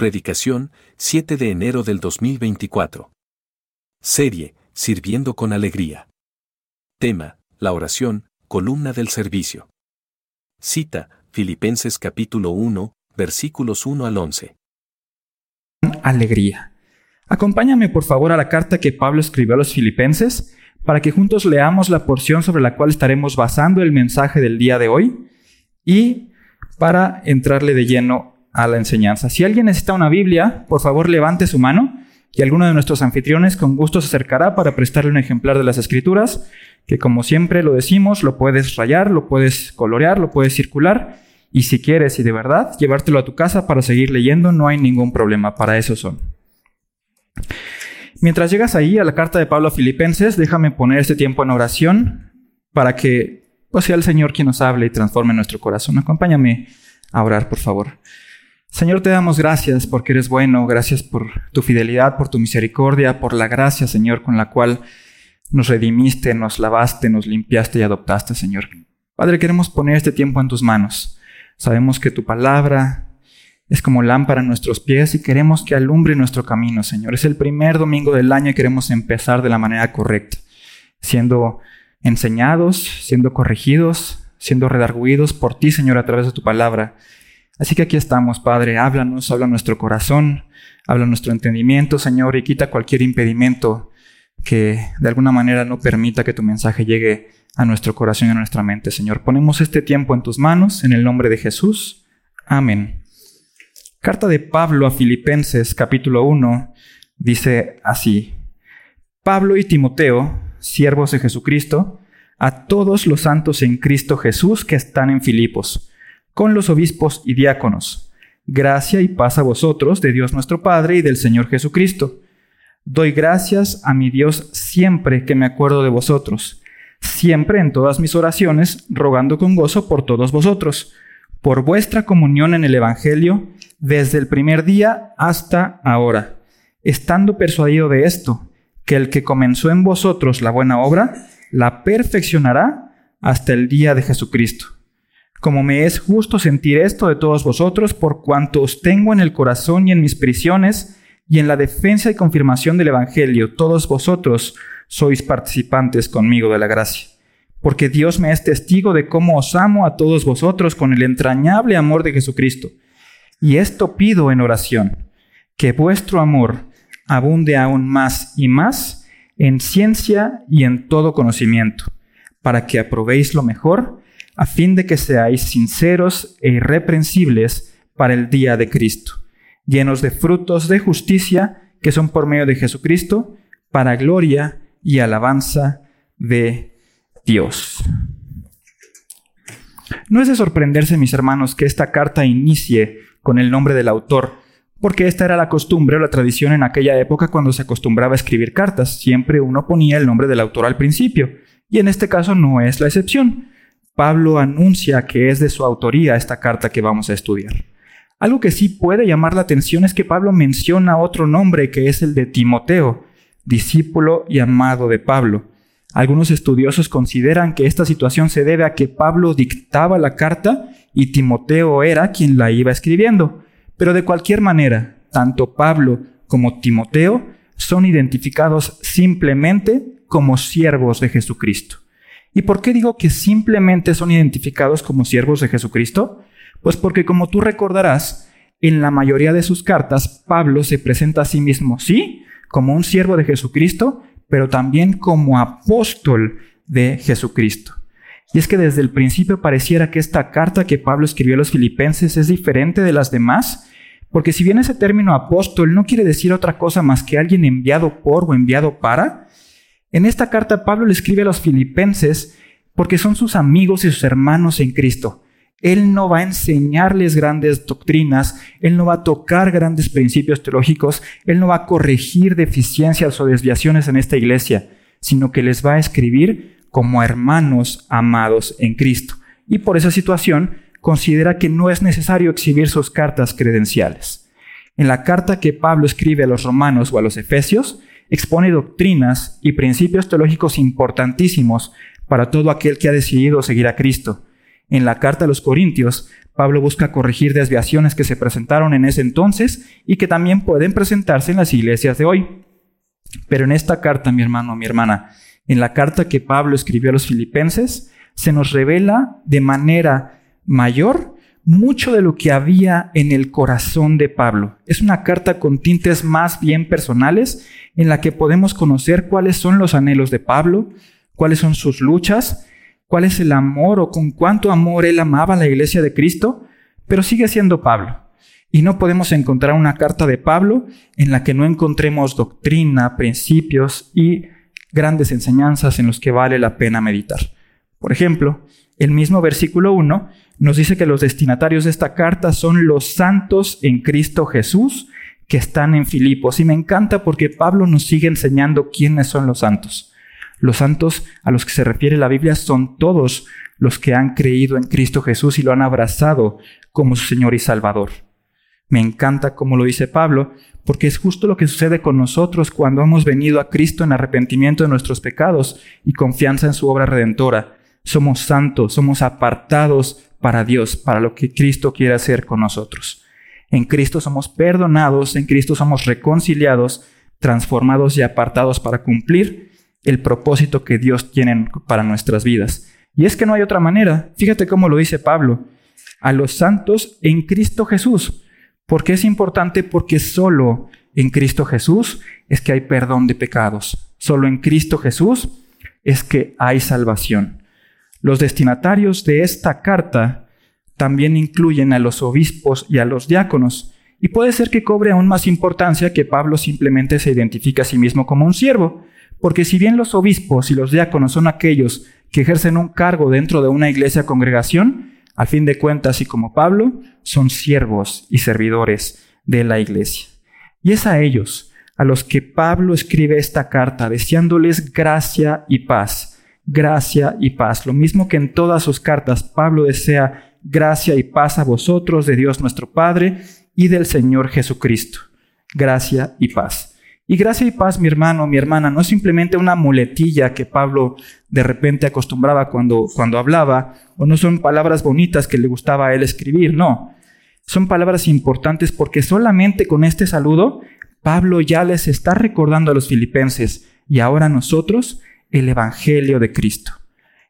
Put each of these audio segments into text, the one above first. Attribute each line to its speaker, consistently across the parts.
Speaker 1: Predicación, 7 de enero del 2024. Serie, Sirviendo con Alegría. Tema, la oración, columna del servicio. Cita, Filipenses capítulo 1, versículos 1 al 11.
Speaker 2: Alegría. Acompáñame por favor a la carta que Pablo escribió a los filipenses para que juntos leamos la porción sobre la cual estaremos basando el mensaje del día de hoy y para entrarle de lleno a la enseñanza. Si alguien necesita una Biblia, por favor levante su mano y alguno de nuestros anfitriones con gusto se acercará para prestarle un ejemplar de las escrituras, que como siempre lo decimos, lo puedes rayar, lo puedes colorear, lo puedes circular y si quieres y de verdad llevártelo a tu casa para seguir leyendo, no hay ningún problema, para eso son. Mientras llegas ahí a la carta de Pablo a Filipenses, déjame poner este tiempo en oración para que pues, sea el Señor quien nos hable y transforme nuestro corazón. Acompáñame a orar, por favor. Señor, te damos gracias porque eres bueno, gracias por tu fidelidad, por tu misericordia, por la gracia, Señor, con la cual nos redimiste, nos lavaste, nos limpiaste y adoptaste, Señor. Padre, queremos poner este tiempo en tus manos. Sabemos que tu palabra es como lámpara en nuestros pies y queremos que alumbre nuestro camino, Señor. Es el primer domingo del año y queremos empezar de la manera correcta, siendo enseñados, siendo corregidos, siendo redarguidos por ti, Señor, a través de tu palabra. Así que aquí estamos, Padre, háblanos, habla nuestro corazón, habla nuestro entendimiento, Señor, y quita cualquier impedimento que de alguna manera no permita que tu mensaje llegue a nuestro corazón y a nuestra mente, Señor. Ponemos este tiempo en tus manos, en el nombre de Jesús. Amén. Carta de Pablo a Filipenses, capítulo 1, dice así. Pablo y Timoteo, siervos de Jesucristo, a todos los santos en Cristo Jesús que están en Filipos con los obispos y diáconos. Gracia y paz a vosotros de Dios nuestro Padre y del Señor Jesucristo. Doy gracias a mi Dios siempre que me acuerdo de vosotros, siempre en todas mis oraciones, rogando con gozo por todos vosotros, por vuestra comunión en el Evangelio, desde el primer día hasta ahora, estando persuadido de esto, que el que comenzó en vosotros la buena obra, la perfeccionará hasta el día de Jesucristo como me es justo sentir esto de todos vosotros, por cuanto os tengo en el corazón y en mis prisiones, y en la defensa y confirmación del Evangelio, todos vosotros sois participantes conmigo de la gracia. Porque Dios me es testigo de cómo os amo a todos vosotros con el entrañable amor de Jesucristo. Y esto pido en oración, que vuestro amor abunde aún más y más en ciencia y en todo conocimiento, para que aprobéis lo mejor, a fin de que seáis sinceros e irreprensibles para el día de Cristo, llenos de frutos de justicia que son por medio de Jesucristo, para gloria y alabanza de Dios. No es de sorprenderse, mis hermanos, que esta carta inicie con el nombre del autor, porque esta era la costumbre o la tradición en aquella época cuando se acostumbraba a escribir cartas. Siempre uno ponía el nombre del autor al principio, y en este caso no es la excepción. Pablo anuncia que es de su autoría esta carta que vamos a estudiar. Algo que sí puede llamar la atención es que Pablo menciona otro nombre que es el de Timoteo, discípulo y amado de Pablo. Algunos estudiosos consideran que esta situación se debe a que Pablo dictaba la carta y Timoteo era quien la iba escribiendo. Pero de cualquier manera, tanto Pablo como Timoteo son identificados simplemente como siervos de Jesucristo. ¿Y por qué digo que simplemente son identificados como siervos de Jesucristo? Pues porque como tú recordarás, en la mayoría de sus cartas, Pablo se presenta a sí mismo, sí, como un siervo de Jesucristo, pero también como apóstol de Jesucristo. Y es que desde el principio pareciera que esta carta que Pablo escribió a los filipenses es diferente de las demás, porque si bien ese término apóstol no quiere decir otra cosa más que alguien enviado por o enviado para, en esta carta Pablo le escribe a los filipenses porque son sus amigos y sus hermanos en Cristo. Él no va a enseñarles grandes doctrinas, Él no va a tocar grandes principios teológicos, Él no va a corregir deficiencias o desviaciones en esta iglesia, sino que les va a escribir como hermanos amados en Cristo. Y por esa situación considera que no es necesario exhibir sus cartas credenciales. En la carta que Pablo escribe a los romanos o a los efesios, expone doctrinas y principios teológicos importantísimos para todo aquel que ha decidido seguir a Cristo. En la carta a los Corintios, Pablo busca corregir desviaciones que se presentaron en ese entonces y que también pueden presentarse en las iglesias de hoy. Pero en esta carta, mi hermano, mi hermana, en la carta que Pablo escribió a los filipenses, se nos revela de manera mayor mucho de lo que había en el corazón de Pablo. Es una carta con tintes más bien personales en la que podemos conocer cuáles son los anhelos de Pablo, cuáles son sus luchas, cuál es el amor o con cuánto amor él amaba a la iglesia de Cristo, pero sigue siendo Pablo. Y no podemos encontrar una carta de Pablo en la que no encontremos doctrina, principios y grandes enseñanzas en los que vale la pena meditar. Por ejemplo, el mismo versículo 1 nos dice que los destinatarios de esta carta son los santos en Cristo Jesús que están en Filipos. Y me encanta porque Pablo nos sigue enseñando quiénes son los santos. Los santos a los que se refiere la Biblia son todos los que han creído en Cristo Jesús y lo han abrazado como su Señor y Salvador. Me encanta como lo dice Pablo, porque es justo lo que sucede con nosotros cuando hemos venido a Cristo en arrepentimiento de nuestros pecados y confianza en su obra redentora. Somos santos, somos apartados para Dios, para lo que Cristo quiere hacer con nosotros. En Cristo somos perdonados, en Cristo somos reconciliados, transformados y apartados para cumplir el propósito que Dios tiene para nuestras vidas. Y es que no hay otra manera. Fíjate cómo lo dice Pablo. A los santos en Cristo Jesús. ¿Por qué es importante? Porque solo en Cristo Jesús es que hay perdón de pecados. Solo en Cristo Jesús es que hay salvación. Los destinatarios de esta carta también incluyen a los obispos y a los diáconos, y puede ser que cobre aún más importancia que Pablo simplemente se identifique a sí mismo como un siervo, porque si bien los obispos y los diáconos son aquellos que ejercen un cargo dentro de una iglesia congregación, al fin de cuentas y como Pablo, son siervos y servidores de la iglesia. Y es a ellos a los que Pablo escribe esta carta deseándoles gracia y paz gracia y paz. Lo mismo que en todas sus cartas, Pablo desea gracia y paz a vosotros de Dios nuestro Padre y del Señor Jesucristo. Gracia y paz. Y gracia y paz, mi hermano, mi hermana, no es simplemente una muletilla que Pablo de repente acostumbraba cuando, cuando hablaba, o no son palabras bonitas que le gustaba a él escribir, no. Son palabras importantes porque solamente con este saludo Pablo ya les está recordando a los filipenses y ahora nosotros el Evangelio de Cristo.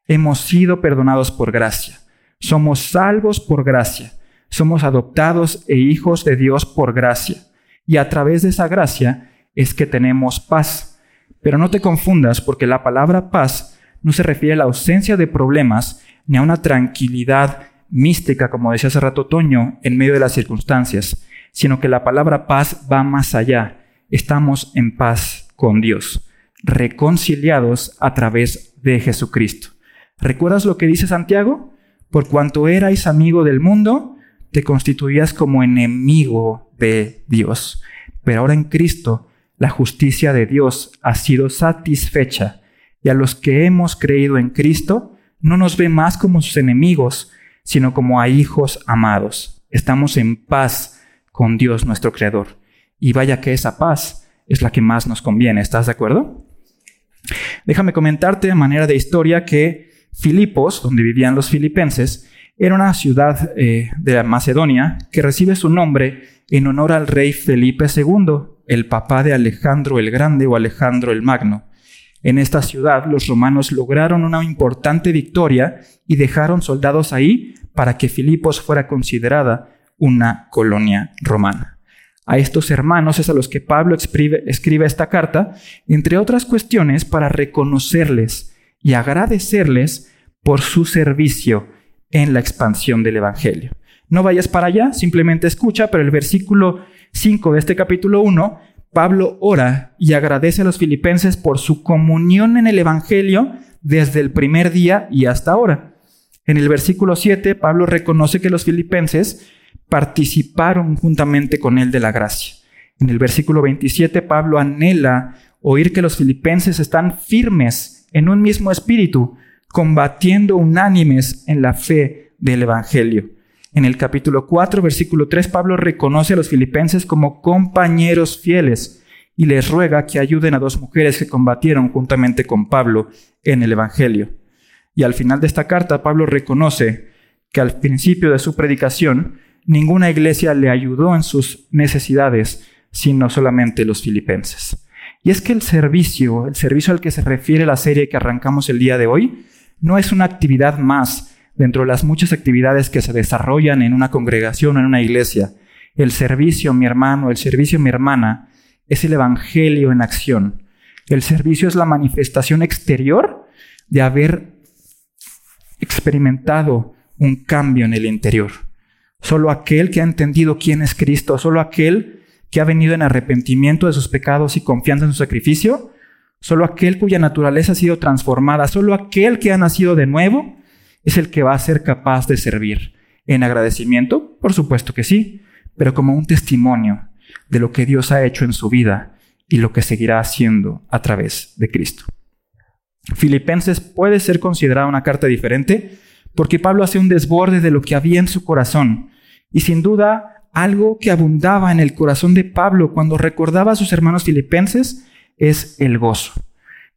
Speaker 2: Hemos sido perdonados por gracia. Somos salvos por gracia. Somos adoptados e hijos de Dios por gracia. Y a través de esa gracia es que tenemos paz. Pero no te confundas porque la palabra paz no se refiere a la ausencia de problemas ni a una tranquilidad mística, como decía hace rato Toño, en medio de las circunstancias, sino que la palabra paz va más allá. Estamos en paz con Dios reconciliados a través de Jesucristo. ¿Recuerdas lo que dice Santiago? Por cuanto erais amigo del mundo, te constituías como enemigo de Dios. Pero ahora en Cristo, la justicia de Dios ha sido satisfecha y a los que hemos creído en Cristo, no nos ve más como sus enemigos, sino como a hijos amados. Estamos en paz con Dios nuestro Creador. Y vaya que esa paz es la que más nos conviene. ¿Estás de acuerdo? Déjame comentarte de manera de historia que Filipos, donde vivían los filipenses, era una ciudad eh, de Macedonia que recibe su nombre en honor al rey Felipe II, el papá de Alejandro el Grande o Alejandro el Magno. En esta ciudad los romanos lograron una importante victoria y dejaron soldados ahí para que Filipos fuera considerada una colonia romana. A estos hermanos es a los que Pablo escribe, escribe esta carta, entre otras cuestiones, para reconocerles y agradecerles por su servicio en la expansión del Evangelio. No vayas para allá, simplemente escucha, pero el versículo 5 de este capítulo 1, Pablo ora y agradece a los filipenses por su comunión en el Evangelio desde el primer día y hasta ahora. En el versículo 7, Pablo reconoce que los filipenses participaron juntamente con él de la gracia. En el versículo 27, Pablo anhela oír que los filipenses están firmes en un mismo espíritu, combatiendo unánimes en la fe del Evangelio. En el capítulo 4, versículo 3, Pablo reconoce a los filipenses como compañeros fieles y les ruega que ayuden a dos mujeres que combatieron juntamente con Pablo en el Evangelio. Y al final de esta carta, Pablo reconoce que al principio de su predicación ninguna iglesia le ayudó en sus necesidades, sino solamente los filipenses. Y es que el servicio, el servicio al que se refiere la serie que arrancamos el día de hoy, no es una actividad más dentro de las muchas actividades que se desarrollan en una congregación o en una iglesia. El servicio, mi hermano, el servicio, mi hermana, es el Evangelio en acción. El servicio es la manifestación exterior de haber experimentado un cambio en el interior. Solo aquel que ha entendido quién es Cristo, solo aquel que ha venido en arrepentimiento de sus pecados y confianza en su sacrificio, solo aquel cuya naturaleza ha sido transformada, solo aquel que ha nacido de nuevo, es el que va a ser capaz de servir. En agradecimiento, por supuesto que sí, pero como un testimonio de lo que Dios ha hecho en su vida y lo que seguirá haciendo a través de Cristo. Filipenses puede ser considerada una carta diferente porque Pablo hace un desborde de lo que había en su corazón y sin duda algo que abundaba en el corazón de Pablo cuando recordaba a sus hermanos filipenses es el gozo.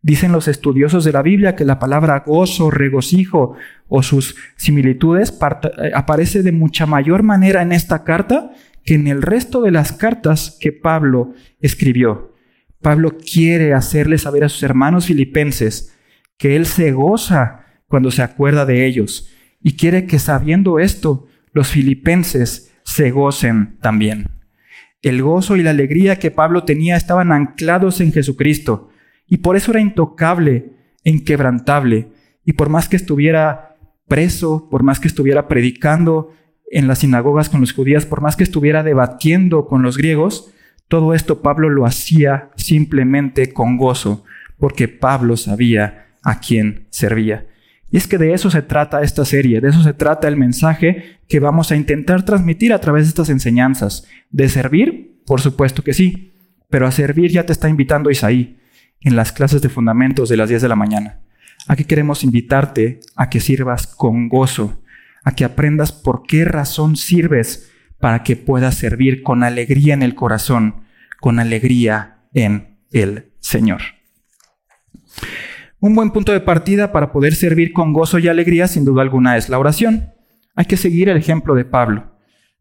Speaker 2: Dicen los estudiosos de la Biblia que la palabra gozo, regocijo o sus similitudes eh, aparece de mucha mayor manera en esta carta que en el resto de las cartas que Pablo escribió. Pablo quiere hacerle saber a sus hermanos filipenses que él se goza cuando se acuerda de ellos y quiere que sabiendo esto los filipenses se gocen también. El gozo y la alegría que Pablo tenía estaban anclados en Jesucristo y por eso era intocable e inquebrantable. Y por más que estuviera preso, por más que estuviera predicando en las sinagogas con los judíos, por más que estuviera debatiendo con los griegos, todo esto Pablo lo hacía simplemente con gozo, porque Pablo sabía a quién servía. Y es que de eso se trata esta serie, de eso se trata el mensaje que vamos a intentar transmitir a través de estas enseñanzas. ¿De servir? Por supuesto que sí, pero a servir ya te está invitando Isaí en las clases de fundamentos de las 10 de la mañana. Aquí queremos invitarte a que sirvas con gozo, a que aprendas por qué razón sirves para que puedas servir con alegría en el corazón, con alegría en el Señor. Un buen punto de partida para poder servir con gozo y alegría, sin duda alguna, es la oración. Hay que seguir el ejemplo de Pablo.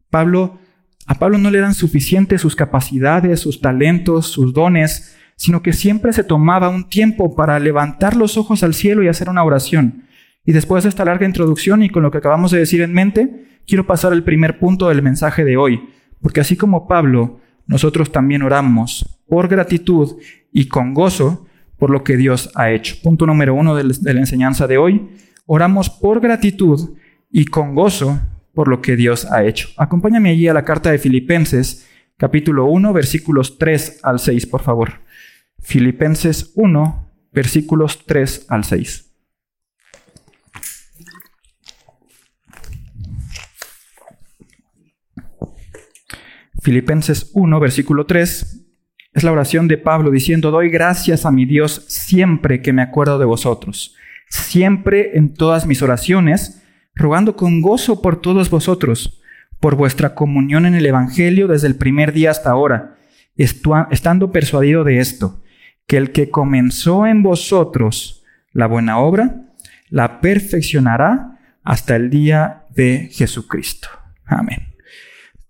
Speaker 2: Pablo, a Pablo no le eran suficientes sus capacidades, sus talentos, sus dones, sino que siempre se tomaba un tiempo para levantar los ojos al cielo y hacer una oración. Y después de esta larga introducción y con lo que acabamos de decir en mente, quiero pasar al primer punto del mensaje de hoy, porque así como Pablo, nosotros también oramos por gratitud y con gozo por lo que Dios ha hecho. Punto número uno de la enseñanza de hoy, oramos por gratitud y con gozo por lo que Dios ha hecho. Acompáñame allí a la carta de Filipenses, capítulo 1, versículos 3 al 6, por favor. Filipenses 1, versículos 3 al 6. Filipenses 1, versículo 3, es la oración de Pablo diciendo, doy gracias a mi Dios siempre que me acuerdo de vosotros, siempre en todas mis oraciones, rogando con gozo por todos vosotros, por vuestra comunión en el Evangelio desde el primer día hasta ahora, estando persuadido de esto que el que comenzó en vosotros la buena obra, la perfeccionará hasta el día de Jesucristo. Amén.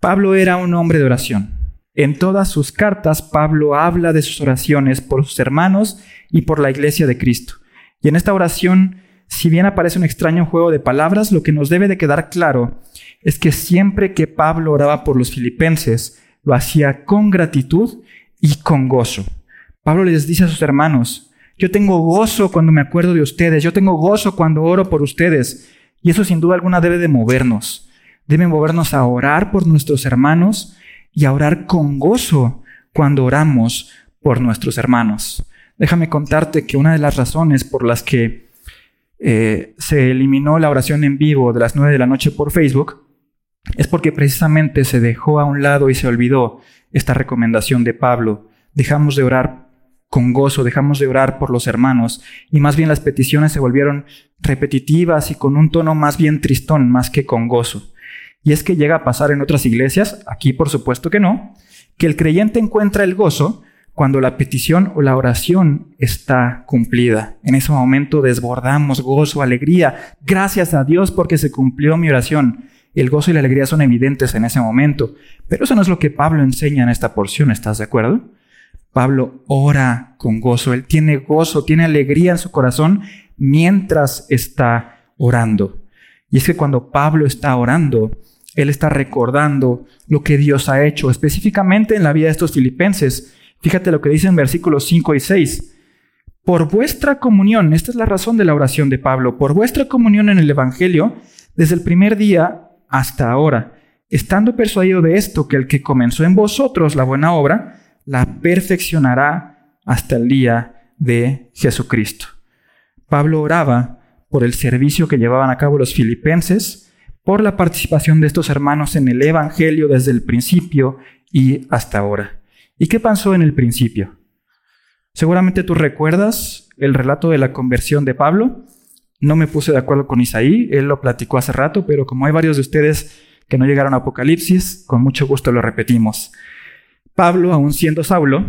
Speaker 2: Pablo era un hombre de oración. En todas sus cartas, Pablo habla de sus oraciones por sus hermanos y por la iglesia de Cristo. Y en esta oración, si bien aparece un extraño juego de palabras, lo que nos debe de quedar claro es que siempre que Pablo oraba por los filipenses, lo hacía con gratitud y con gozo. Pablo les dice a sus hermanos, yo tengo gozo cuando me acuerdo de ustedes, yo tengo gozo cuando oro por ustedes. Y eso sin duda alguna debe de movernos. Debe movernos a orar por nuestros hermanos y a orar con gozo cuando oramos por nuestros hermanos. Déjame contarte que una de las razones por las que eh, se eliminó la oración en vivo de las 9 de la noche por Facebook es porque precisamente se dejó a un lado y se olvidó esta recomendación de Pablo. Dejamos de orar con gozo, dejamos de orar por los hermanos y más bien las peticiones se volvieron repetitivas y con un tono más bien tristón, más que con gozo. Y es que llega a pasar en otras iglesias, aquí por supuesto que no, que el creyente encuentra el gozo cuando la petición o la oración está cumplida. En ese momento desbordamos gozo, alegría. Gracias a Dios porque se cumplió mi oración. El gozo y la alegría son evidentes en ese momento. Pero eso no es lo que Pablo enseña en esta porción, ¿estás de acuerdo? Pablo ora con gozo, él tiene gozo, tiene alegría en su corazón mientras está orando. Y es que cuando Pablo está orando, él está recordando lo que Dios ha hecho, específicamente en la vida de estos filipenses. Fíjate lo que dice en versículos 5 y 6. Por vuestra comunión, esta es la razón de la oración de Pablo, por vuestra comunión en el Evangelio, desde el primer día hasta ahora, estando persuadido de esto, que el que comenzó en vosotros la buena obra, la perfeccionará hasta el día de Jesucristo. Pablo oraba por el servicio que llevaban a cabo los filipenses, por la participación de estos hermanos en el Evangelio desde el principio y hasta ahora. ¿Y qué pasó en el principio? Seguramente tú recuerdas el relato de la conversión de Pablo. No me puse de acuerdo con Isaí, él lo platicó hace rato, pero como hay varios de ustedes que no llegaron a Apocalipsis, con mucho gusto lo repetimos. Pablo, aún siendo Saulo,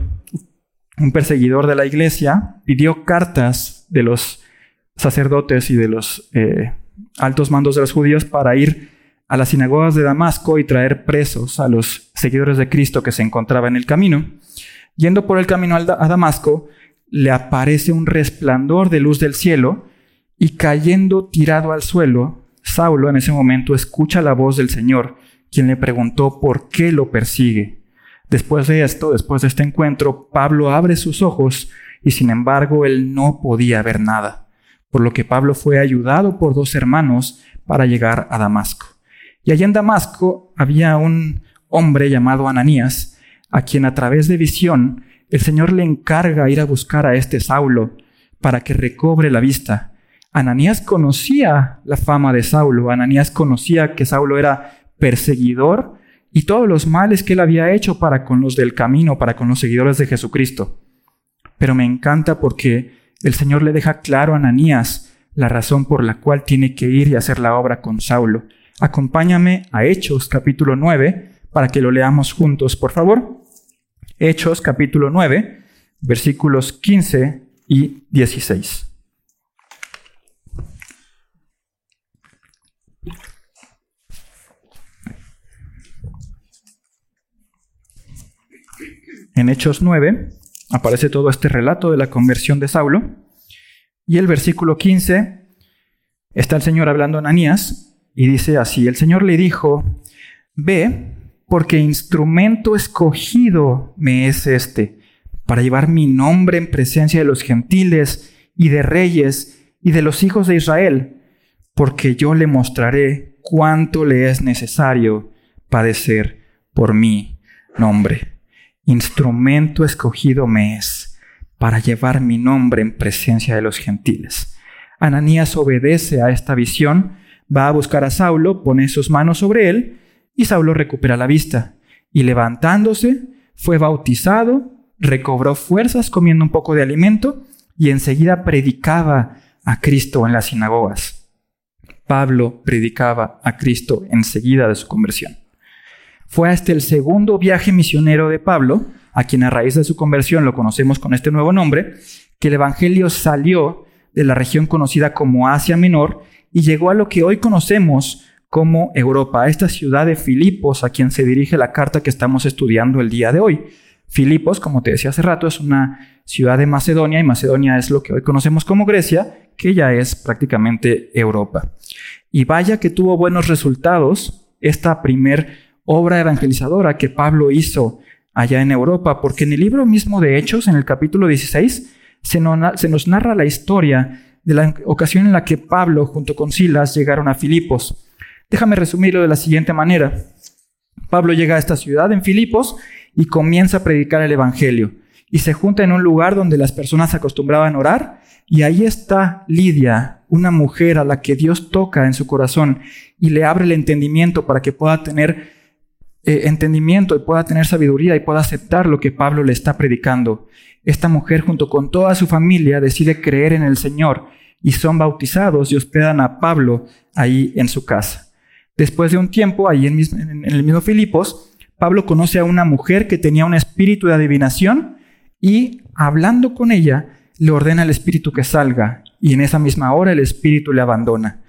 Speaker 2: un perseguidor de la iglesia, pidió cartas de los sacerdotes y de los eh, altos mandos de los judíos para ir a las sinagogas de Damasco y traer presos a los seguidores de Cristo que se encontraban en el camino. Yendo por el camino a Damasco, le aparece un resplandor de luz del cielo y cayendo tirado al suelo, Saulo en ese momento escucha la voz del Señor, quien le preguntó por qué lo persigue. Después de esto, después de este encuentro, Pablo abre sus ojos y sin embargo él no podía ver nada, por lo que Pablo fue ayudado por dos hermanos para llegar a Damasco. Y allí en Damasco había un hombre llamado Ananías, a quien a través de visión el Señor le encarga ir a buscar a este Saulo para que recobre la vista. Ananías conocía la fama de Saulo, Ananías conocía que Saulo era perseguidor y todos los males que él había hecho para con los del camino, para con los seguidores de Jesucristo. Pero me encanta porque el Señor le deja claro a Ananías la razón por la cual tiene que ir y hacer la obra con Saulo. Acompáñame a Hechos capítulo 9 para que lo leamos juntos, por favor. Hechos capítulo 9, versículos 15 y 16. En Hechos 9 aparece todo este relato de la conversión de Saulo. Y el versículo 15 está el Señor hablando a Ananías y dice así, el Señor le dijo, ve, porque instrumento escogido me es este, para llevar mi nombre en presencia de los gentiles y de reyes y de los hijos de Israel, porque yo le mostraré cuánto le es necesario padecer por mi nombre instrumento escogido me es para llevar mi nombre en presencia de los gentiles. Ananías obedece a esta visión, va a buscar a Saulo, pone sus manos sobre él, y Saulo recupera la vista. Y levantándose, fue bautizado, recobró fuerzas comiendo un poco de alimento, y enseguida predicaba a Cristo en las sinagogas. Pablo predicaba a Cristo enseguida de su conversión. Fue hasta el segundo viaje misionero de Pablo, a quien a raíz de su conversión lo conocemos con este nuevo nombre, que el Evangelio salió de la región conocida como Asia Menor y llegó a lo que hoy conocemos como Europa, a esta ciudad de Filipos, a quien se dirige la carta que estamos estudiando el día de hoy. Filipos, como te decía hace rato, es una ciudad de Macedonia y Macedonia es lo que hoy conocemos como Grecia, que ya es prácticamente Europa. Y vaya que tuvo buenos resultados esta primer obra evangelizadora que Pablo hizo allá en Europa, porque en el libro mismo de Hechos, en el capítulo 16, se nos, narra la historia de la ocasión en la que Pablo junto con Silas llegaron a Filipos. Déjame resumirlo de la siguiente manera. Pablo llega a esta ciudad en Filipos y comienza a predicar el Evangelio. Y se junta en un lugar donde las personas acostumbraban a orar. Y ahí está Lidia, una mujer a la que Dios toca en su corazón y le abre el entendimiento para que pueda tener eh, entendimiento y pueda tener sabiduría y pueda aceptar lo que Pablo le está predicando. Esta mujer junto con toda su familia decide creer en el Señor y son bautizados y hospedan a Pablo ahí en su casa. Después de un tiempo, ahí en, en el mismo Filipos, Pablo conoce a una mujer que tenía un espíritu de adivinación y hablando con ella, le ordena al espíritu que salga, y en esa misma hora el espíritu le abandona.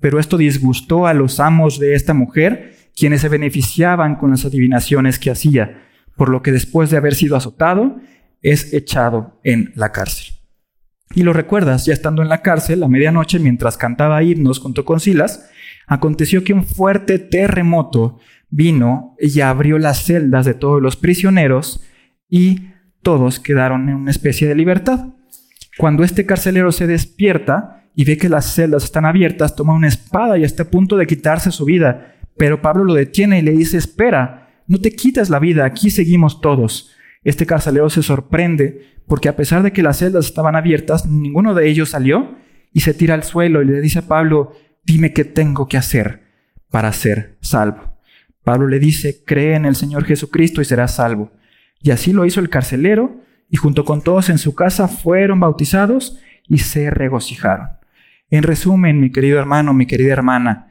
Speaker 2: Pero esto disgustó a los amos de esta mujer, quienes se beneficiaban con las adivinaciones que hacía, por lo que después de haber sido azotado, es echado en la cárcel. Y lo recuerdas, ya estando en la cárcel, a medianoche, mientras cantaba himnos junto con Silas, aconteció que un fuerte terremoto vino y abrió las celdas de todos los prisioneros y todos quedaron en una especie de libertad. Cuando este carcelero se despierta y ve que las celdas están abiertas, toma una espada y está a punto de quitarse su vida. Pero Pablo lo detiene y le dice, espera, no te quites la vida, aquí seguimos todos. Este carcelero se sorprende porque a pesar de que las celdas estaban abiertas, ninguno de ellos salió y se tira al suelo y le dice a Pablo, dime qué tengo que hacer para ser salvo. Pablo le dice, cree en el Señor Jesucristo y serás salvo. Y así lo hizo el carcelero, y junto con todos en su casa fueron bautizados y se regocijaron. En resumen, mi querido hermano, mi querida hermana,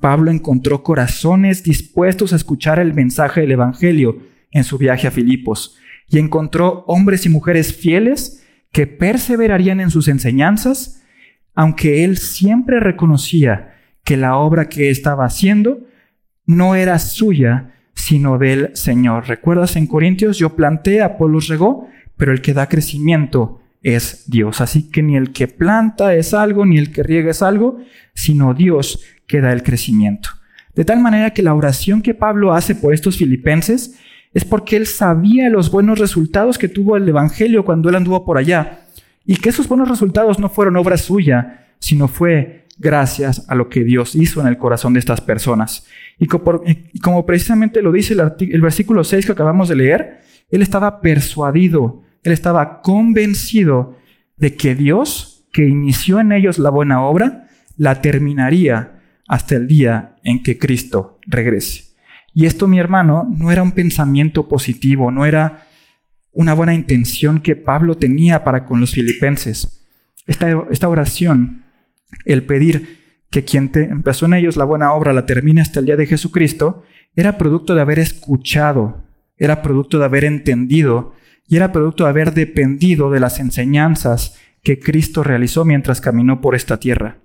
Speaker 2: Pablo encontró corazones dispuestos a escuchar el mensaje del Evangelio en su viaje a Filipos, y encontró hombres y mujeres fieles que perseverarían en sus enseñanzas, aunque él siempre reconocía que la obra que estaba haciendo no era suya, sino del Señor. ¿Recuerdas en Corintios? Yo planté, Apolos regó, pero el que da crecimiento es Dios. Así que ni el que planta es algo, ni el que riega es algo, sino Dios que da el crecimiento. De tal manera que la oración que Pablo hace por estos filipenses es porque él sabía los buenos resultados que tuvo el Evangelio cuando él anduvo por allá. Y que esos buenos resultados no fueron obra suya, sino fue gracias a lo que Dios hizo en el corazón de estas personas. Y como, precisamente lo dice el, versículo 6 que acabamos de leer, él estaba persuadido, él estaba convencido de que Dios, que inició en ellos la buena obra, la terminaría hasta el día en que Cristo regrese. Y esto, mi hermano, no era un pensamiento positivo, no era una buena intención que Pablo tenía para con los filipenses. Esta, oración, el pedir que quien empezó en ellos la buena obra la termine hasta el día de Jesucristo, era producto de haber escuchado, era producto de haber entendido y era producto de haber dependido de las enseñanzas que Cristo realizó mientras caminó por esta tierra.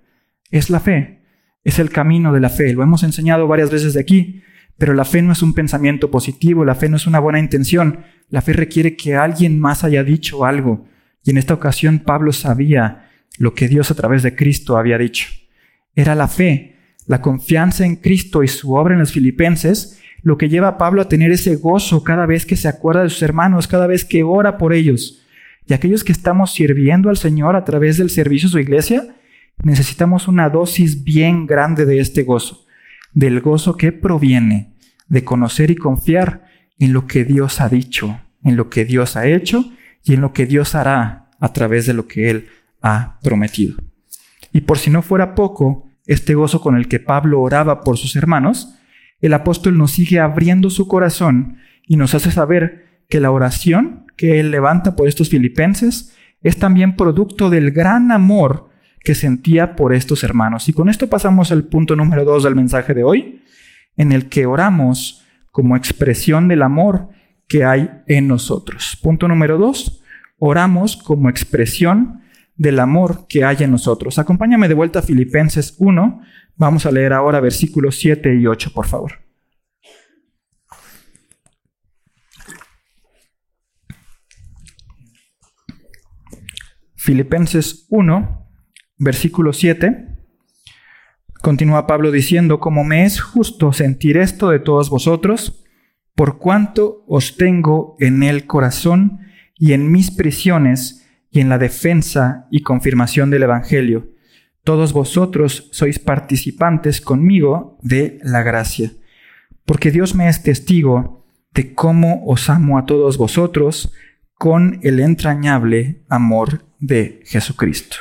Speaker 2: Es la fe, es el camino de la fe, lo hemos enseñado varias veces de aquí, pero la fe no es un pensamiento positivo, la fe no es una buena intención, la fe requiere que alguien más haya dicho algo, y en esta ocasión Pablo sabía lo que Dios a través de Cristo había dicho. Era la fe, la confianza en Cristo y su obra en los filipenses, lo que lleva a Pablo a tener ese gozo cada vez que se acuerda de sus hermanos, cada vez que ora por ellos. Y aquellos que estamos sirviendo al Señor a través del servicio de su iglesia, necesitamos una dosis bien grande de este gozo, del gozo que proviene de conocer y confiar en lo que Dios ha dicho, en lo que Dios ha hecho y en lo que Dios hará a través de lo que Él ha prometido. Y por si no fuera poco, este gozo con el que Pablo oraba por sus hermanos, el apóstol nos sigue abriendo su corazón y nos hace saber que la oración que él levanta por estos filipenses es también producto del gran amor que sentía por estos hermanos. Y con esto pasamos al punto número dos del mensaje de hoy, en el que oramos como expresión del amor que hay en nosotros. Punto número dos, oramos como expresión del amor que hay en nosotros. Acompáñame de vuelta a Filipenses 1. Vamos a leer ahora versículos 7 y 8, por favor. Filipenses 1, versículo 7. Continúa Pablo diciendo, como me es justo sentir esto de todos vosotros, por cuanto os tengo en el corazón y en mis prisiones, y en la defensa y confirmación del Evangelio. Todos vosotros sois participantes conmigo de la gracia, porque Dios me es testigo de cómo os amo a todos vosotros con el entrañable amor de Jesucristo.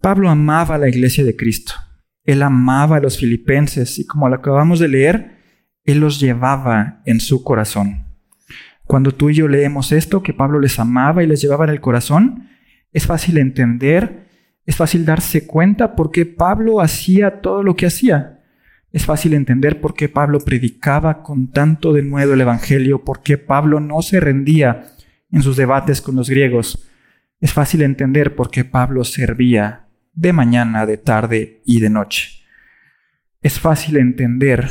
Speaker 2: Pablo amaba a la iglesia de Cristo. Él amaba a los filipenses y como lo acabamos de leer, Él los llevaba en su corazón. Cuando tú y yo leemos esto, que Pablo les amaba y les llevaba en el corazón, es fácil entender, es fácil darse cuenta por qué Pablo hacía todo lo que hacía. Es fácil entender por qué Pablo predicaba con tanto denuedo el Evangelio, por qué Pablo no se rendía en sus debates con los griegos, es fácil entender por qué Pablo servía de mañana, de tarde y de noche. Es fácil entender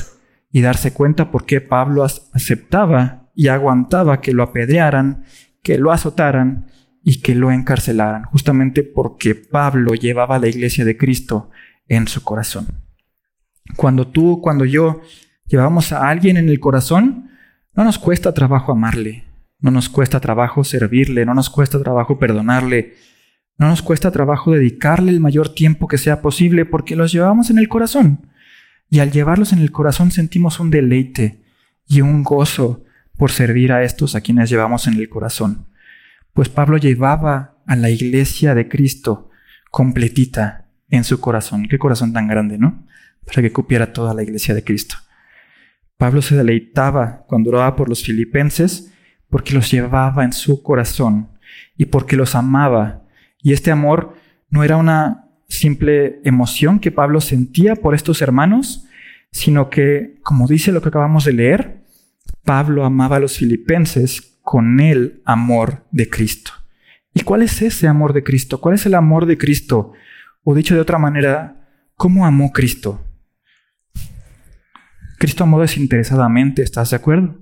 Speaker 2: y darse cuenta por qué Pablo aceptaba y aguantaba que lo apedrearan, que lo azotaran y que lo encarcelaran, justamente porque Pablo llevaba a la iglesia de Cristo en su corazón. Cuando tú, cuando yo llevamos a alguien en el corazón, no nos cuesta trabajo amarle, no nos cuesta trabajo servirle, no nos cuesta trabajo perdonarle, no nos cuesta trabajo dedicarle el mayor tiempo que sea posible porque los llevamos en el corazón. Y al llevarlos en el corazón sentimos un deleite y un gozo por servir a estos a quienes llevamos en el corazón. Pues Pablo llevaba a la iglesia de Cristo completita en su corazón. Qué corazón tan grande, ¿no? Para que cupiera toda la iglesia de Cristo. Pablo se deleitaba cuando oraba por los filipenses porque los llevaba en su corazón y porque los amaba. Y este amor no era una simple emoción que Pablo sentía por estos hermanos, sino que, como dice lo que acabamos de leer, Pablo amaba a los filipenses con el amor de Cristo. ¿Y cuál es ese amor de Cristo? ¿Cuál es el amor de Cristo? O dicho de otra manera, ¿cómo amó Cristo? Cristo amó desinteresadamente, ¿estás de acuerdo?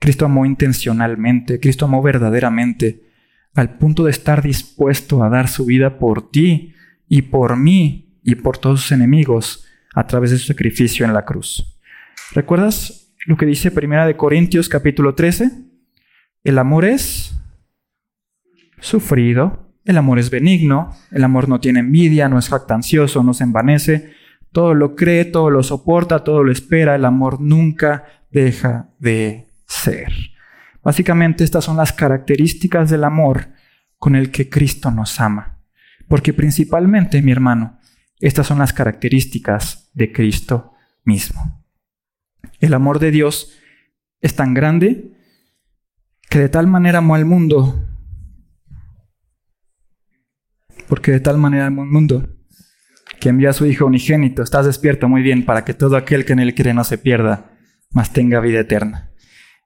Speaker 2: Cristo amó intencionalmente, Cristo amó verdaderamente, al punto de estar dispuesto a dar su vida por ti y por mí y por todos sus enemigos a través de su sacrificio en la cruz. ¿Recuerdas lo que dice Primera de Corintios capítulo 13? El amor es sufrido, el amor es benigno, el amor no tiene envidia, no es jactancioso, no se envanece, todo lo cree, todo lo soporta, todo lo espera, el amor nunca deja de ser. Básicamente estas son las características del amor con el que Cristo nos ama. Porque principalmente, mi hermano, estas son las características de Cristo mismo. El amor de Dios es tan grande que de tal manera amó al mundo, porque de tal manera amó al mundo, que envía a su Hijo unigénito. Estás despierto muy bien para que todo aquel que en él cree no se pierda, mas tenga vida eterna.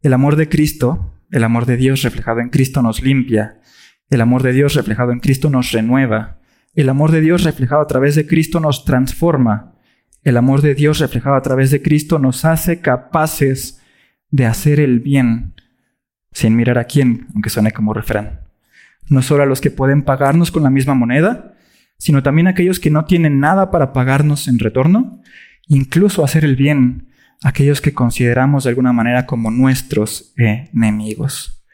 Speaker 2: El amor de Cristo, el amor de Dios reflejado en Cristo nos limpia. El amor de Dios reflejado en Cristo nos renueva. El amor de Dios reflejado a través de Cristo nos transforma. El amor de Dios reflejado a través de Cristo nos hace capaces de hacer el bien sin mirar a quién, aunque suene como refrán. No solo a los que pueden pagarnos con la misma moneda, sino también a aquellos que no tienen nada para pagarnos en retorno, incluso hacer el bien aquellos que consideramos de alguna manera como nuestros enemigos.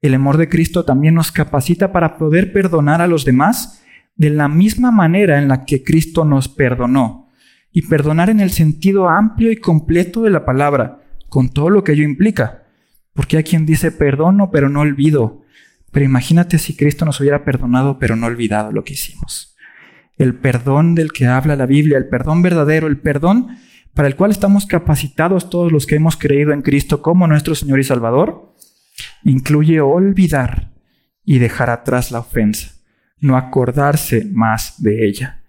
Speaker 2: El amor de Cristo también nos capacita para poder perdonar a los demás de la misma manera en la que Cristo nos perdonó. Y perdonar en el sentido amplio y completo de la palabra, con todo lo que ello implica. Porque hay quien dice perdono pero no olvido. Pero imagínate si Cristo nos hubiera perdonado pero no olvidado lo que hicimos. El perdón del que habla la Biblia, el perdón verdadero, el perdón para el cual estamos capacitados todos los que hemos creído en Cristo como nuestro Señor y Salvador, incluye olvidar y dejar atrás la ofensa, no acordarse más de ella.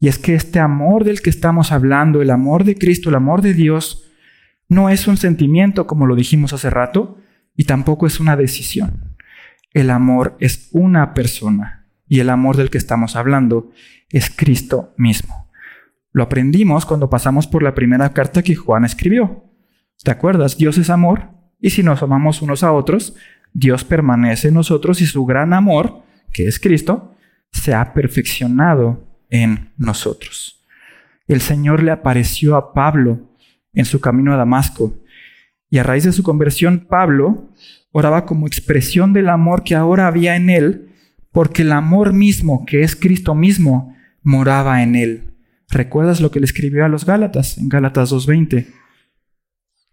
Speaker 2: Y es que este amor del que estamos hablando, el amor de Cristo, el amor de Dios, no es un sentimiento como lo dijimos hace rato, y tampoco es una decisión. El amor es una persona, y el amor del que estamos hablando es Cristo mismo. Lo aprendimos cuando pasamos por la primera carta que Juan escribió. ¿Te acuerdas? Dios es amor y si nos amamos unos a otros, Dios permanece en nosotros y su gran amor, que es Cristo, se ha perfeccionado en nosotros. El Señor le apareció a Pablo en su camino a Damasco y a raíz de su conversión Pablo oraba como expresión del amor que ahora había en él, porque el amor mismo, que es Cristo mismo, moraba en él. ¿Recuerdas lo que le escribió a los Gálatas en Gálatas 2.20?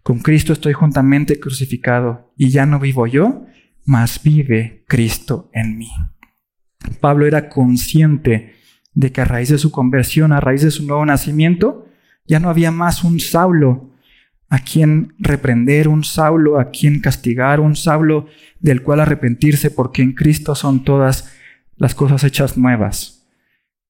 Speaker 2: Con Cristo estoy juntamente crucificado y ya no vivo yo, mas vive Cristo en mí. Pablo era consciente de que a raíz de su conversión, a raíz de su nuevo nacimiento, ya no había más un Saulo a quien reprender, un Saulo a quien castigar, un Saulo del cual arrepentirse, porque en Cristo son todas las cosas hechas nuevas.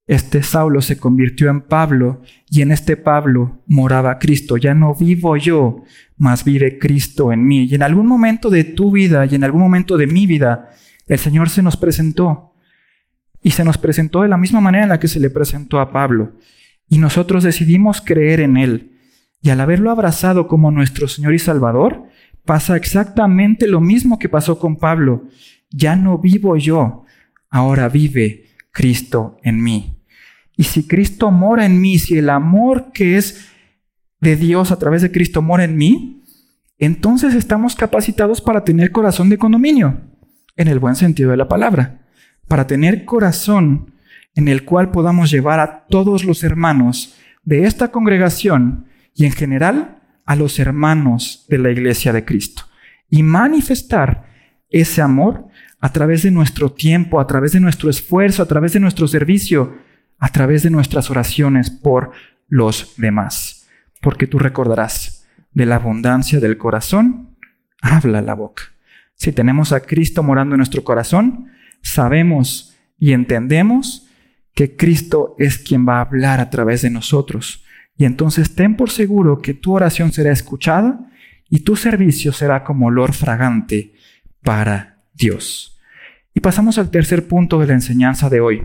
Speaker 2: Este Saulo se convirtió en Pablo y en este Pablo moraba Cristo. Ya no vivo yo, mas vive Cristo en mí. Y en algún momento de tu vida y en algún momento de mi vida, el Señor se nos presentó. Y se nos presentó de la misma manera en la que se le presentó a Pablo. Y nosotros decidimos creer en Él. Y al haberlo abrazado como nuestro Señor y Salvador, pasa exactamente lo mismo que pasó con Pablo. Ya no vivo yo, ahora vive Cristo en mí. Y si Cristo mora en mí, si el amor que es de Dios a través de Cristo mora en mí, entonces estamos capacitados para tener corazón de condominio, en el buen sentido de la palabra, para tener corazón en el cual podamos llevar a todos los hermanos de esta congregación y en general a los hermanos de la iglesia de Cristo y manifestar ese amor a través de nuestro tiempo, a través de nuestro esfuerzo, a través de nuestro servicio, a través de nuestras oraciones por los demás. Porque tú recordarás, de la abundancia del corazón, habla la boca. Si tenemos a Cristo morando en nuestro corazón, sabemos y entendemos que Cristo es quien va a hablar a través de nosotros. Y entonces ten por seguro que tu oración será escuchada y tu servicio será como olor fragante para Dios. Y pasamos al tercer punto de la enseñanza de hoy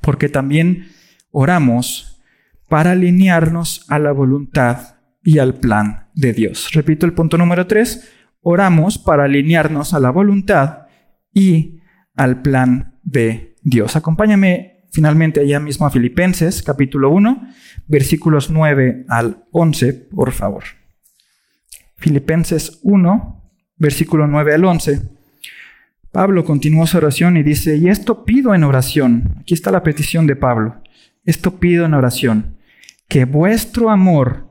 Speaker 2: porque también oramos para alinearnos a la voluntad y al plan de Dios. Repito el punto número tres, oramos para alinearnos a la voluntad y al plan de Dios. Acompáñame finalmente allá mismo a Filipenses capítulo 1, versículos 9 al 11, por favor. Filipenses 1, versículo 9 al 11. Pablo continuó su oración y dice, y esto pido en oración, aquí está la petición de Pablo, esto pido en oración, que vuestro amor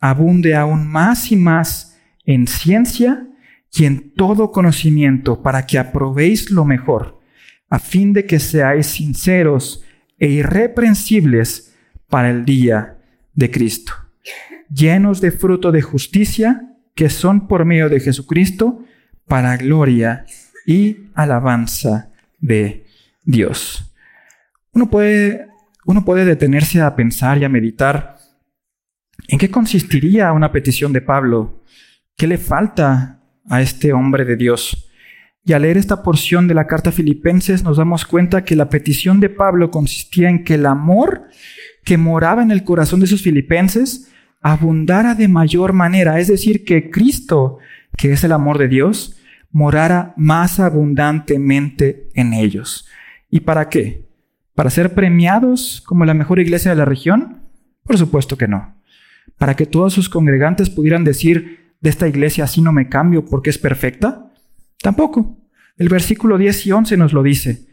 Speaker 2: abunde aún más y más en ciencia y en todo conocimiento para que aprobéis lo mejor, a fin de que seáis sinceros e irreprensibles para el día de Cristo, llenos de fruto de justicia que son por medio de Jesucristo para gloria y alabanza de Dios. Uno puede, uno puede detenerse a pensar y a meditar en qué consistiría una petición de Pablo, qué le falta a este hombre de Dios. Y al leer esta porción de la carta Filipenses nos damos cuenta que la petición de Pablo consistía en que el amor que moraba en el corazón de sus filipenses abundara de mayor manera, es decir, que Cristo, que es el amor de Dios, morara más abundantemente en ellos. ¿Y para qué? ¿Para ser premiados como la mejor iglesia de la región? Por supuesto que no. ¿Para que todos sus congregantes pudieran decir, de esta iglesia así no me cambio porque es perfecta? Tampoco. El versículo 10 y 11 nos lo dice,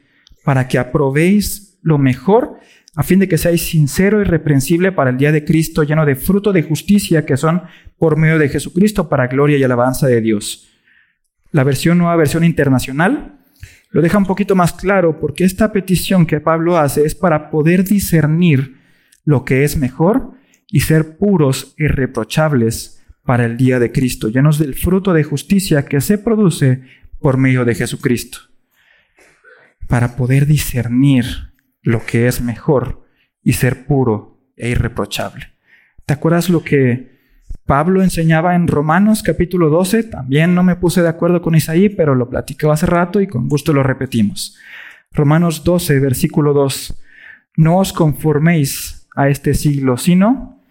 Speaker 2: para que aprobéis lo mejor, a fin de que seáis sincero y reprensible para el día de Cristo, lleno de fruto de justicia que son por medio de Jesucristo para gloria y alabanza de Dios. La versión nueva versión internacional lo deja un poquito más claro porque esta petición que Pablo hace es para poder discernir lo que es mejor y ser puros y reprochables para el día de Cristo, llenos del fruto de justicia que se produce por medio de Jesucristo. Para poder discernir lo que es mejor y ser puro e irreprochable. ¿Te acuerdas lo que Pablo enseñaba en Romanos capítulo 12, también no me puse de acuerdo con Isaí, pero lo platicó hace rato y con gusto lo repetimos. Romanos 12, versículo 2, no os conforméis a este siglo, sino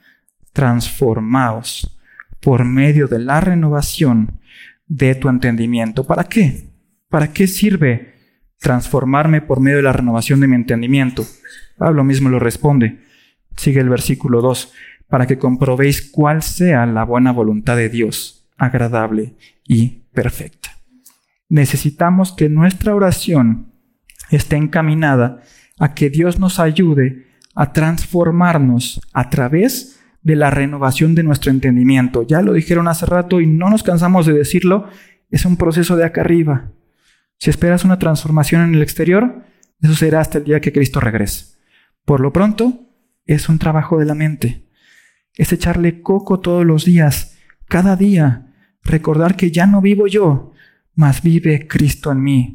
Speaker 2: transformaos por medio de la renovación de tu entendimiento. ¿Para qué? ¿Para qué sirve transformarme por medio de la renovación de mi entendimiento? Pablo mismo lo responde. Sigue el versículo 2 para que comprobéis cuál sea la buena voluntad de Dios, agradable y perfecta. Necesitamos que nuestra oración esté encaminada a que Dios nos ayude a transformarnos a través de la renovación de nuestro entendimiento. Ya lo dijeron hace rato y no nos cansamos de decirlo, es un proceso de acá arriba. Si esperas una transformación en el exterior, eso será hasta el día que Cristo regrese. Por lo pronto, es un trabajo de la mente es echarle coco todos los días, cada día, recordar que ya no vivo yo, mas vive Cristo en mí.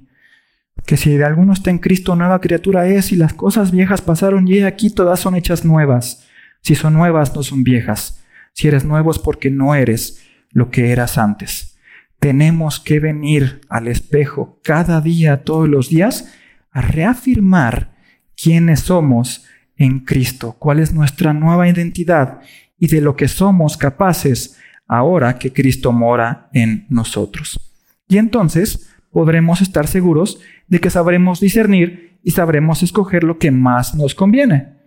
Speaker 2: que si de alguno está en Cristo, nueva criatura es, y las cosas viejas pasaron, y aquí todas son hechas nuevas. Si son nuevas, no son viejas. Si eres nuevo es porque no eres lo que eras antes. Tenemos que venir al espejo cada día, todos los días, a reafirmar quiénes somos en Cristo, cuál es nuestra nueva identidad y de lo que somos capaces ahora que Cristo mora en nosotros. Y entonces podremos estar seguros de que sabremos discernir y sabremos escoger lo que más nos conviene.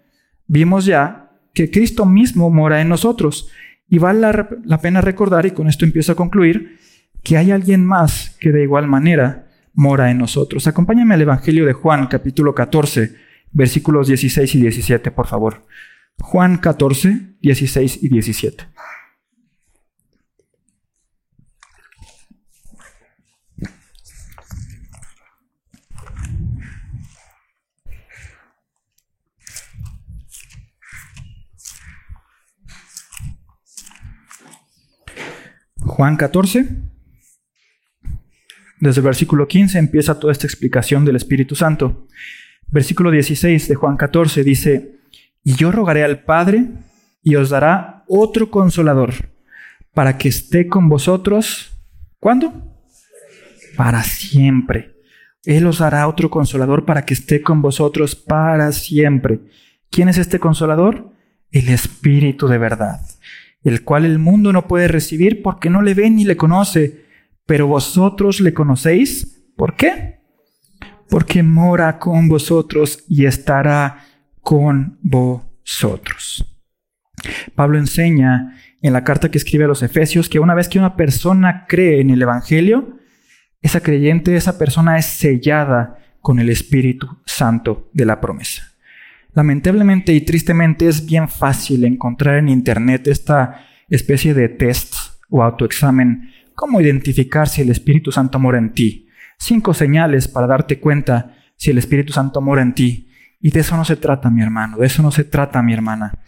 Speaker 2: Vimos ya que Cristo mismo mora en nosotros y vale la, pena recordar, y con esto empiezo a concluir, que hay alguien más que de igual manera mora en nosotros. Acompáñame al Evangelio de Juan, capítulo 14, versículos 16 y 17, por favor. Juan 14, 16 y 17. Juan 14, desde el versículo 15 empieza toda esta explicación del Espíritu Santo. Versículo 16 de Juan 14 dice, y yo rogaré al Padre y os dará otro consolador para que esté con vosotros. ¿Cuándo? Para siempre. Él os dará otro consolador para que esté con vosotros para siempre. ¿Quién es este consolador? El Espíritu de verdad el cual el mundo no puede recibir porque no le ve ni le conoce, pero vosotros le conocéis. ¿Por qué? Porque mora con vosotros y estará con vosotros. Pablo enseña en la carta que escribe a los Efesios que una vez que una persona cree en el Evangelio, esa creyente, esa persona es sellada con el Espíritu Santo de la promesa. Lamentablemente y tristemente es bien fácil encontrar en Internet esta especie de test o autoexamen, cómo identificar si el Espíritu Santo mora en ti. Cinco señales para darte cuenta si el Espíritu Santo mora en ti. Y de eso no se trata, mi hermano, de eso no se trata, mi hermana.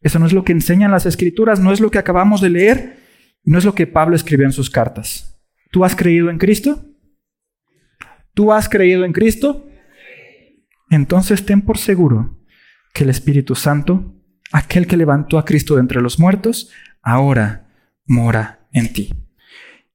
Speaker 2: Eso no es lo que enseñan las escrituras, no es lo que acabamos de leer, no es lo que Pablo escribió en sus cartas. ¿Tú has creído en Cristo? ¿Tú has creído en Cristo? Entonces ten por seguro que el Espíritu Santo, aquel que levantó a Cristo de entre los muertos, ahora mora en ti.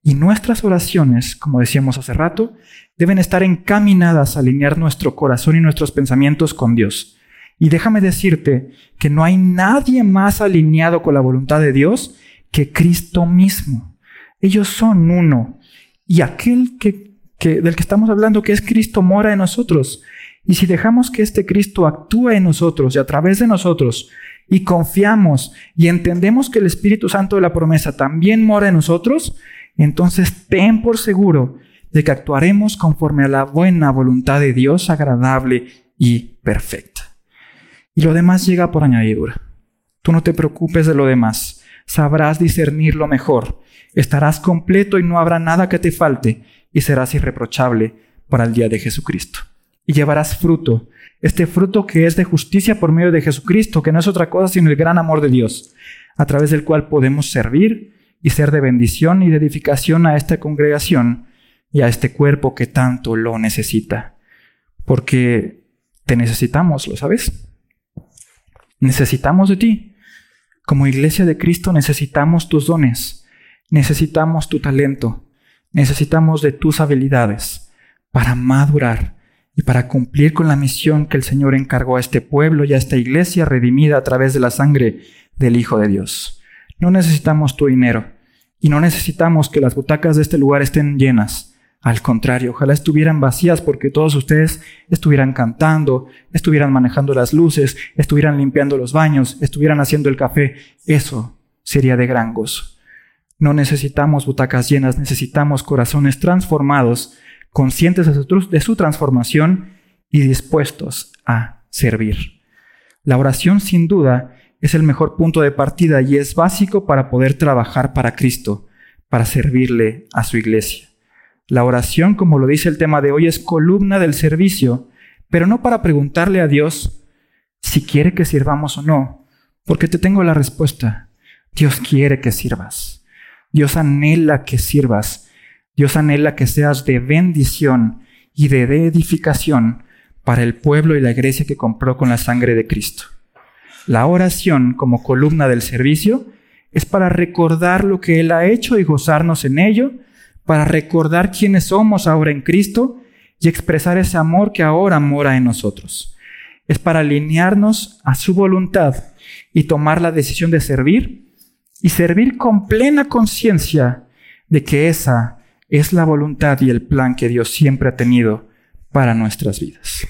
Speaker 2: Y nuestras oraciones, como decíamos hace rato, deben estar encaminadas a alinear nuestro corazón y nuestros pensamientos con Dios. Y déjame decirte que no hay nadie más alineado con la voluntad de Dios que Cristo mismo. Ellos son uno. Y aquel que, del que estamos hablando, que es Cristo, mora en nosotros. Y si dejamos que este Cristo actúe en nosotros y a través de nosotros, y confiamos y entendemos que el Espíritu Santo de la promesa también mora en nosotros, entonces ten por seguro de que actuaremos conforme a la buena voluntad de Dios agradable y perfecta. Y lo demás llega por añadidura. Tú no te preocupes de lo demás. Sabrás discernirlo mejor. Estarás completo y no habrá nada que te falte y serás irreprochable para el día de Jesucristo y llevarás fruto. Este fruto que es de justicia por medio de Jesucristo, que no es otra cosa sino el gran amor de Dios, a través del cual podemos servir y ser de bendición y de edificación a esta congregación y a este cuerpo que tanto lo necesita. Porque te necesitamos, ¿lo sabes? Necesitamos de ti. Como iglesia de Cristo necesitamos tus dones, necesitamos tu talento, necesitamos de tus habilidades para madurar y para cumplir con la misión que el Señor encargó a este pueblo y a esta iglesia redimida a través de la sangre del Hijo de Dios. No necesitamos tu dinero y no necesitamos que las butacas de este lugar estén llenas. Al contrario, ojalá estuvieran vacías porque todos ustedes estuvieran cantando, estuvieran manejando las luces, estuvieran limpiando los baños, estuvieran haciendo el café. Eso sería de gran gozo. No necesitamos butacas llenas, necesitamos corazones transformados conscientes de su, transformación y dispuestos a servir. La oración sin duda es el mejor punto de partida y es básico para poder trabajar para Cristo, para servirle a su iglesia. La oración, como lo dice el tema de hoy, es columna del servicio, pero no para preguntarle a Dios si quiere que sirvamos o no, porque te tengo la respuesta. Dios quiere que sirvas. Dios anhela que sirvas. Dios anhela que seas de bendición y de edificación para el pueblo y la iglesia que compró con la sangre de Cristo. La oración como columna del servicio es para recordar lo que Él ha hecho y gozarnos en ello, para recordar quiénes somos ahora en Cristo y expresar ese amor que ahora mora en nosotros. Es para alinearnos a su voluntad y tomar la decisión de servir y servir con plena conciencia de que esa es la voluntad y el plan que Dios siempre ha tenido para nuestras vidas.